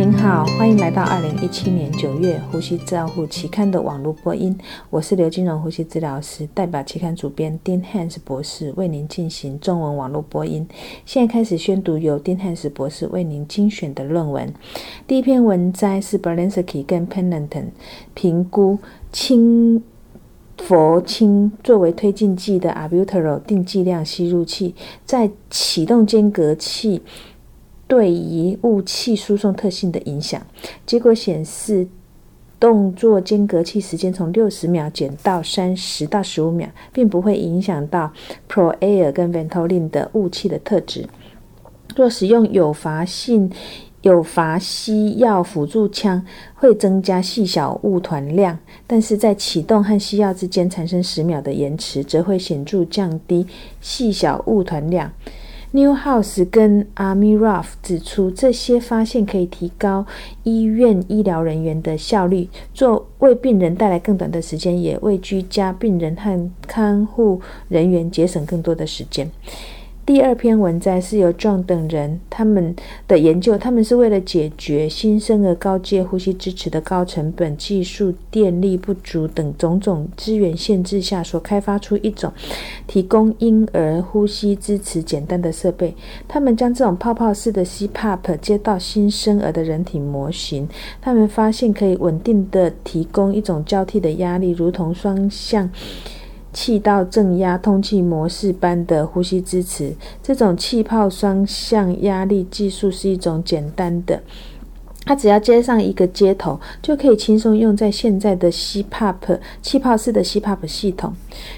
您好，欢迎来到二零一七年九月呼吸照护期刊的网络播音。我是刘金荣呼吸治疗师，代表期刊主编丁汉斯博士为您进行中文网络播音。现在开始宣读由丁汉斯博士为您精选的论文。第一篇文摘是 Berlinsky 跟 Pennington 评估氢氟氢作为推进剂的 Albuterol 定剂量吸入器在启动间隔器。对于雾气输送特性的影响，结果显示，动作间隔器时间从六十秒减到三十到十五秒，并不会影响到 Proair 跟 Ventolin 的雾气的特质。若使用有阀性有阀吸药辅助枪，会增加细小雾团量，但是在启动和吸药之间产生十秒的延迟，则会显著降低细小雾团量。Newhouse 跟 Amirov 指出，这些发现可以提高医院医疗人员的效率，做为病人带来更短的时间，也为居家病人和看护人员节省更多的时间。第二篇文摘是由 John 等人他们的研究，他们是为了解决新生儿高阶呼吸支持的高成本、技术、电力不足等种种资源限制下，所开发出一种提供婴儿呼吸支持简单的设备。他们将这种泡泡式的 CPAP 接到新生儿的人体模型，他们发现可以稳定的提供一种交替的压力，如同双向。气道正压通气模式般的呼吸支持，这种气泡双向压力技术是一种简单的，它只要接上一个接头，就可以轻松用在现在的 CPAP 气泡式的 CPAP 系统。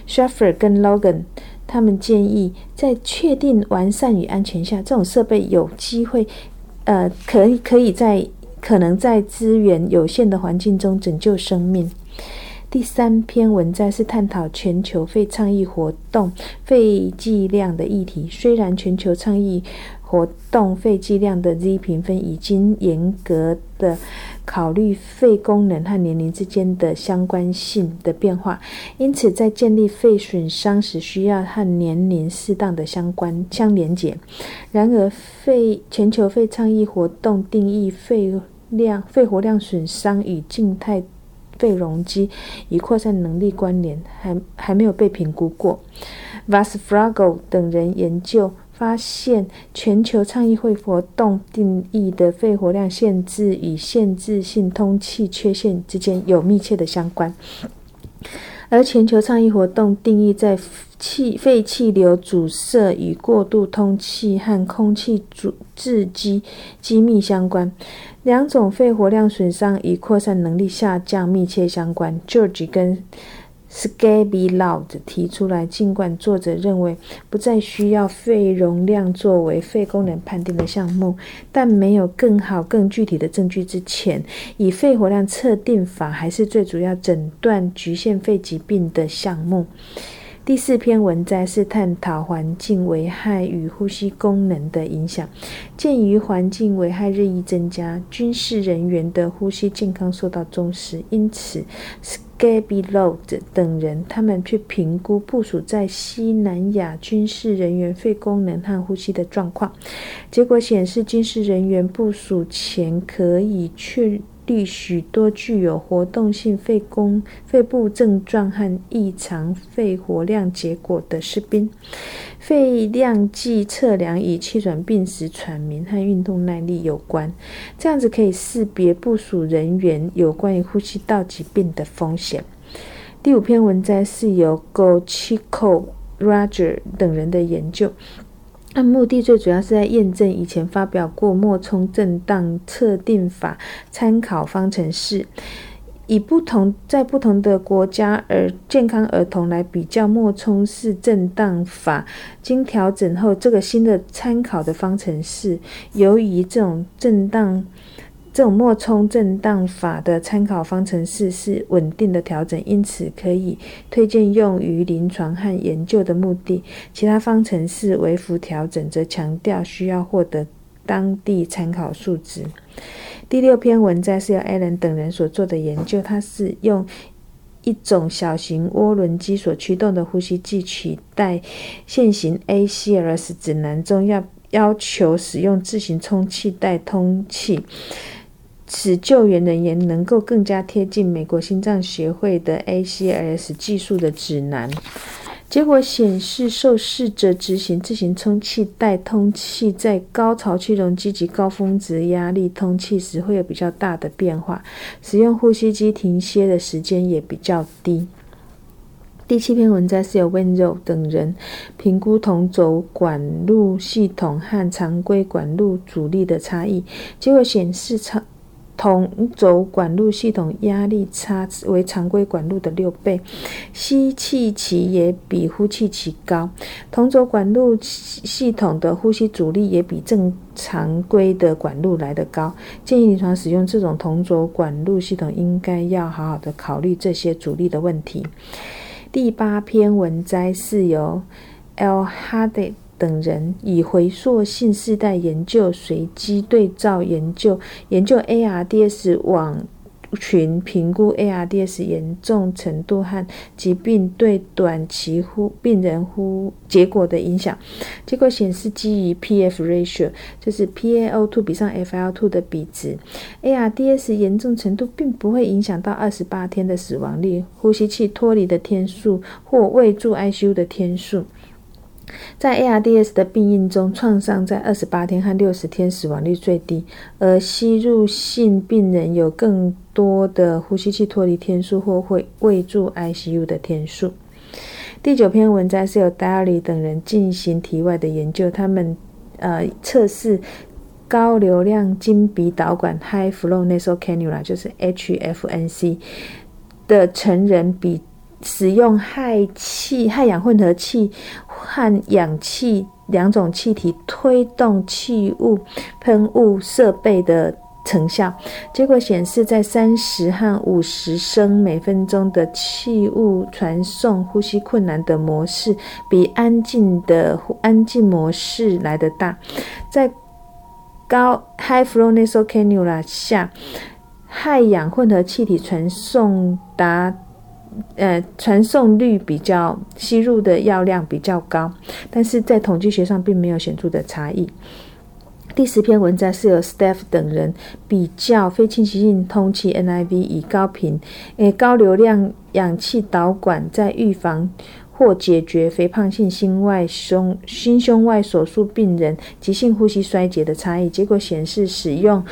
Shaffer 跟 Logan 他们建议，在确定完善与安全下，这种设备有机会，呃，可以可以在可能在资源有限的环境中拯救生命。第三篇文摘是探讨全球肺倡议活动肺剂量的议题。虽然全球倡议活动肺剂量的 Z 评分已经严格的考虑肺功能和年龄之间的相关性的变化，因此在建立肺损伤时需要和年龄适当的相关相连结。然而，肺全球肺倡议活动定义肺量肺活量损伤与静态。肺容积与扩散能力关联还还没有被评估过。Vasfrago 等人研究发现，全球倡议会活动定义的肺活量限制与限制性通气缺陷之间有密切的相关。而全球倡议活动定义在气肺气流阻塞与过度通气和空气阻滞机机密相关。两种肺活量损伤与扩散能力下降密切相关。George 跟 Scabby Loud 提出来，尽管作者认为不再需要肺容量作为肺功能判定的项目，但没有更好、更具体的证据之前，以肺活量测定法还是最主要诊断局限肺疾病的项目。第四篇文摘是探讨环境危害与呼吸功能的影响。鉴于环境危害日益增加，军事人员的呼吸健康受到重视，因此 s c a b y Load 等人他们去评估部署在西南亚军事人员肺功能和呼吸的状况。结果显示，军事人员部署前可以确。许多具有活动性肺功肺部症状和异常肺活量结果的士兵，肺量计测量与气喘病时喘鸣和运动耐力有关。这样子可以识别部署人员有关于呼吸道疾病的风险。第五篇文摘是由 Gochico Roger 等人的研究。按目的最主要是在验证以前发表过莫冲震荡测定法参考方程式，以不同在不同的国家而健康儿童来比较莫冲式震荡法，经调整后，这个新的参考的方程式，由于这种震荡。这种脉冲震荡法的参考方程式是稳定的调整，因此可以推荐用于临床和研究的目的。其他方程式微幅调整则强调需要获得当地参考数值。第六篇文摘是由艾伦等人所做的研究，它是用一种小型涡轮机所驱动的呼吸器取代现行 ACLS 指南中要要求使用自行充气带通气。使救援人员能够更加贴近美国心脏协会的 ACLS 技术的指南。结果显示，受试者执行自行充气带通气，在高潮气容积及高峰值压力通气时会有比较大的变化，使用呼吸机停歇的时间也比较低。第七篇文章是由温柔等人评估同轴管路系统和常规管路阻力的差异，结果显示长。同轴管路系统压力差为常规管路的六倍，吸气期也比呼气期高。同轴管路系统的呼吸阻力也比正常规的管路来得高。建议临床使用这种同轴管路系统，应该要好好的考虑这些阻力的问题。第八篇文摘是由 L. Hardy。等人以回溯性世代研究随机对照研究，研究 ARDS 网群评估 ARDS 严重程度和疾病对短期呼病人呼结果的影响。结果显示，基于 PF ratio，就是 PaO2 比上 FiO2 的比值，ARDS 严重程度并不会影响到二十八天的死亡率、呼吸器脱离的天数或未住 ICU 的天数。在 ARDS 的病因中，创伤在二十八天和六十天死亡率最低，而吸入性病人有更多的呼吸器脱离天数或会未住 ICU 的天数。第九篇文章是由 Daly 等人进行体外的研究，他们呃测试高流量经鼻导管 （High Flow Nasal Cannula） 就是 HFNC 的成人比。使用氦气、氦氧混合气和氧气两种气体推动气雾喷雾设备的成效，结果显示，在三十和五十升每分钟的气雾传送呼吸困难的模式，比安静的安静模式来得大。在高 high flow nasal cannula 下，氦氧混合气体传送达。呃，传送率比较吸入的药量比较高，但是在统计学上并没有显著的差异。第十篇文章是由 Staff 等人比较非侵袭性通气 NIV 与高频诶高流量氧气导管在预防或解决肥胖性心外胸心胸外手术病人急性呼吸衰竭的差异。结果显示，使用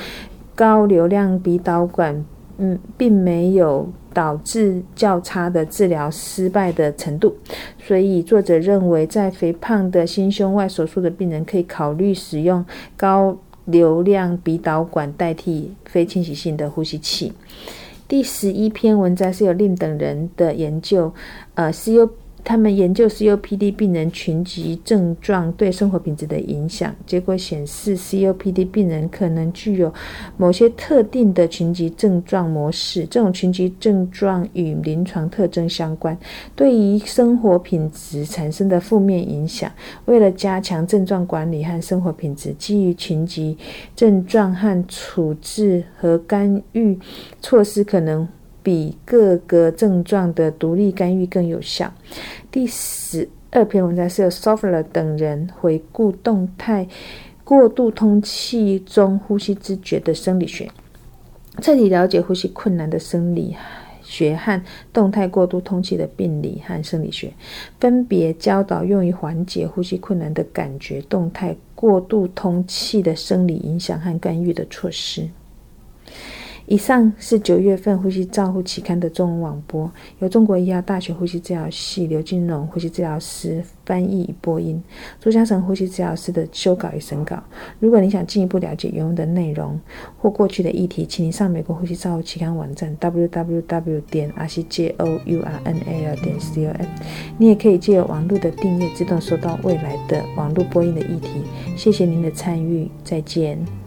高流量鼻导管，嗯，并没有。导致较差的治疗失败的程度，所以作者认为，在肥胖的心胸外手术的病人可以考虑使用高流量鼻导管代替非侵袭性的呼吸器。第十一篇文章是由令等人的研究，呃，CU。他们研究 COPD 病人群集症状对生活品质的影响，结果显示 COPD 病人可能具有某些特定的群集症状模式，这种群集症状与临床特征相关，对于生活品质产生的负面影响。为了加强症状管理和生活品质，基于群集症状和处置和干预措施可能。比各个症状的独立干预更有效。第十二篇文章是由 s o f e r 等人回顾动态过度通气中呼吸知觉的生理学，彻底了解呼吸困难的生理学和动态过度通气的病理和生理学，分别教导用于缓解呼吸困难的感觉动态过度通气的生理影响和干预的措施。以上是九月份《呼吸照护》期刊的中文网播，由中国医药大学呼吸治疗系刘金荣呼吸治疗师翻译与播音，朱嘉诚呼吸治疗师的修稿与审稿。如果你想进一步了解原文的内容或过去的议题，请您上美国呼吸照护期刊网站 www 点 r c j o u r n a l 点 c o m。你也可以借由网络的订阅，自动收到未来的网络播音的议题。谢谢您的参与，再见。